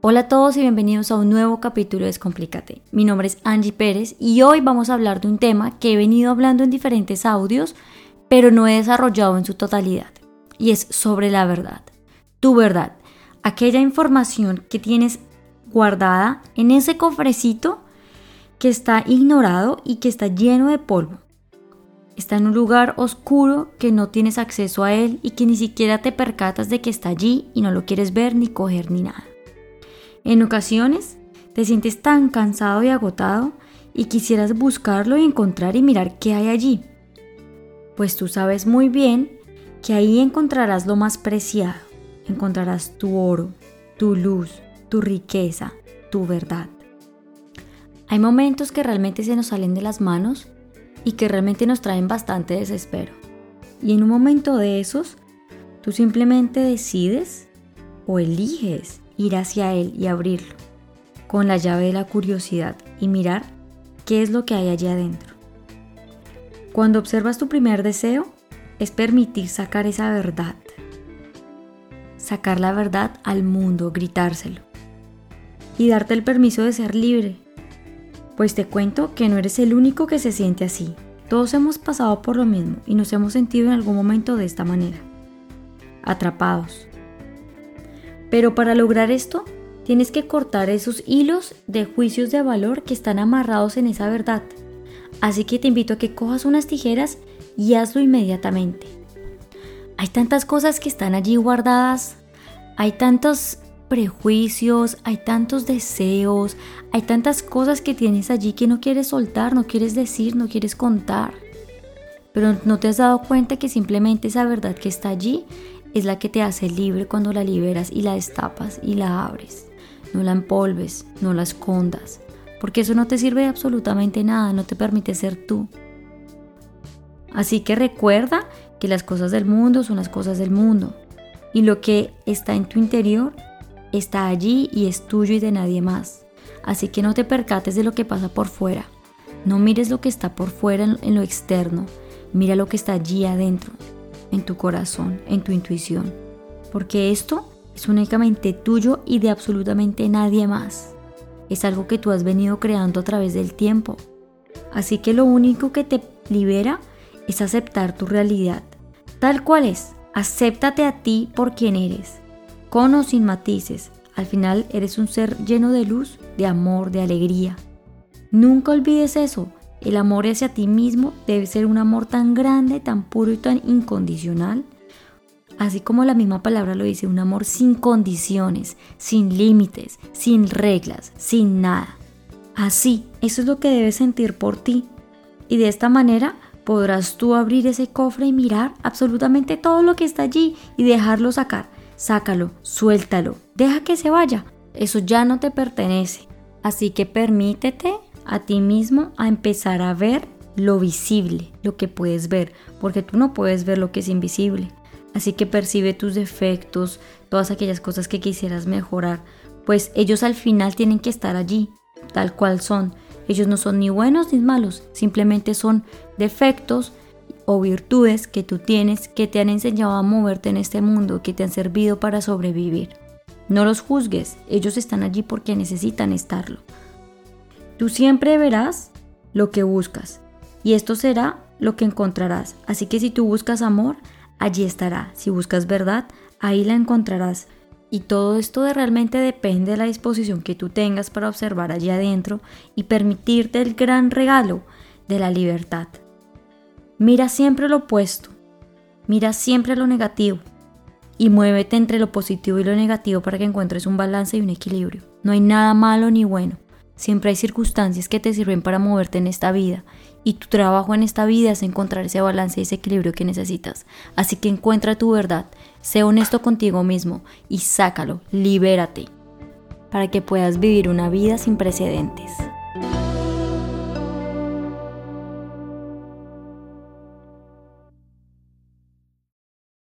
Hola a todos y bienvenidos a un nuevo capítulo de Descomplícate. Mi nombre es Angie Pérez y hoy vamos a hablar de un tema que he venido hablando en diferentes audios, pero no he desarrollado en su totalidad, y es sobre la verdad. Tu verdad, aquella información que tienes guardada en ese cofrecito que está ignorado y que está lleno de polvo. Está en un lugar oscuro que no tienes acceso a él y que ni siquiera te percatas de que está allí y no lo quieres ver ni coger ni nada. En ocasiones te sientes tan cansado y agotado y quisieras buscarlo y encontrar y mirar qué hay allí. Pues tú sabes muy bien que ahí encontrarás lo más preciado, encontrarás tu oro, tu luz, tu riqueza, tu verdad. Hay momentos que realmente se nos salen de las manos y que realmente nos traen bastante desespero. Y en un momento de esos, tú simplemente decides o eliges ir hacia Él y abrirlo, con la llave de la curiosidad y mirar qué es lo que hay allí adentro. Cuando observas tu primer deseo, es permitir sacar esa verdad, sacar la verdad al mundo, gritárselo y darte el permiso de ser libre. Pues te cuento que no eres el único que se siente así. Todos hemos pasado por lo mismo y nos hemos sentido en algún momento de esta manera, atrapados, pero para lograr esto, tienes que cortar esos hilos de juicios de valor que están amarrados en esa verdad. Así que te invito a que cojas unas tijeras y hazlo inmediatamente. Hay tantas cosas que están allí guardadas, hay tantos prejuicios, hay tantos deseos, hay tantas cosas que tienes allí que no quieres soltar, no quieres decir, no quieres contar. Pero no te has dado cuenta que simplemente esa verdad que está allí es la que te hace libre cuando la liberas y la destapas y la abres. No la empolves, no la escondas, porque eso no te sirve absolutamente nada, no te permite ser tú. Así que recuerda que las cosas del mundo son las cosas del mundo y lo que está en tu interior está allí y es tuyo y de nadie más. Así que no te percates de lo que pasa por fuera. No mires lo que está por fuera en lo externo, mira lo que está allí adentro, en tu corazón, en tu intuición, porque esto es únicamente tuyo y de absolutamente nadie más. Es algo que tú has venido creando a través del tiempo. Así que lo único que te libera es aceptar tu realidad, tal cual es. Acéptate a ti por quien eres, con o sin matices. Al final eres un ser lleno de luz, de amor, de alegría. Nunca olvides eso, el amor hacia ti mismo debe ser un amor tan grande, tan puro y tan incondicional. Así como la misma palabra lo dice, un amor sin condiciones, sin límites, sin reglas, sin nada. Así, eso es lo que debes sentir por ti. Y de esta manera podrás tú abrir ese cofre y mirar absolutamente todo lo que está allí y dejarlo sacar. Sácalo, suéltalo, deja que se vaya. Eso ya no te pertenece. Así que permítete a ti mismo a empezar a ver lo visible, lo que puedes ver, porque tú no puedes ver lo que es invisible. Así que percibe tus defectos, todas aquellas cosas que quisieras mejorar, pues ellos al final tienen que estar allí, tal cual son. Ellos no son ni buenos ni malos, simplemente son defectos o virtudes que tú tienes que te han enseñado a moverte en este mundo, que te han servido para sobrevivir. No los juzgues, ellos están allí porque necesitan estarlo. Tú siempre verás lo que buscas y esto será lo que encontrarás. Así que si tú buscas amor, allí estará. Si buscas verdad, ahí la encontrarás. Y todo esto realmente depende de la disposición que tú tengas para observar allí adentro y permitirte el gran regalo de la libertad. Mira siempre lo opuesto, mira siempre lo negativo. Y muévete entre lo positivo y lo negativo para que encuentres un balance y un equilibrio. No hay nada malo ni bueno, Siempre hay circunstancias que te sirven para moverte en esta vida. Y tu trabajo en esta vida es encontrar ese balance y ese equilibrio que necesitas. Así que encuentra tu verdad, sé honesto contigo mismo y sácalo, libérate. Para que puedas vivir una vida sin precedentes.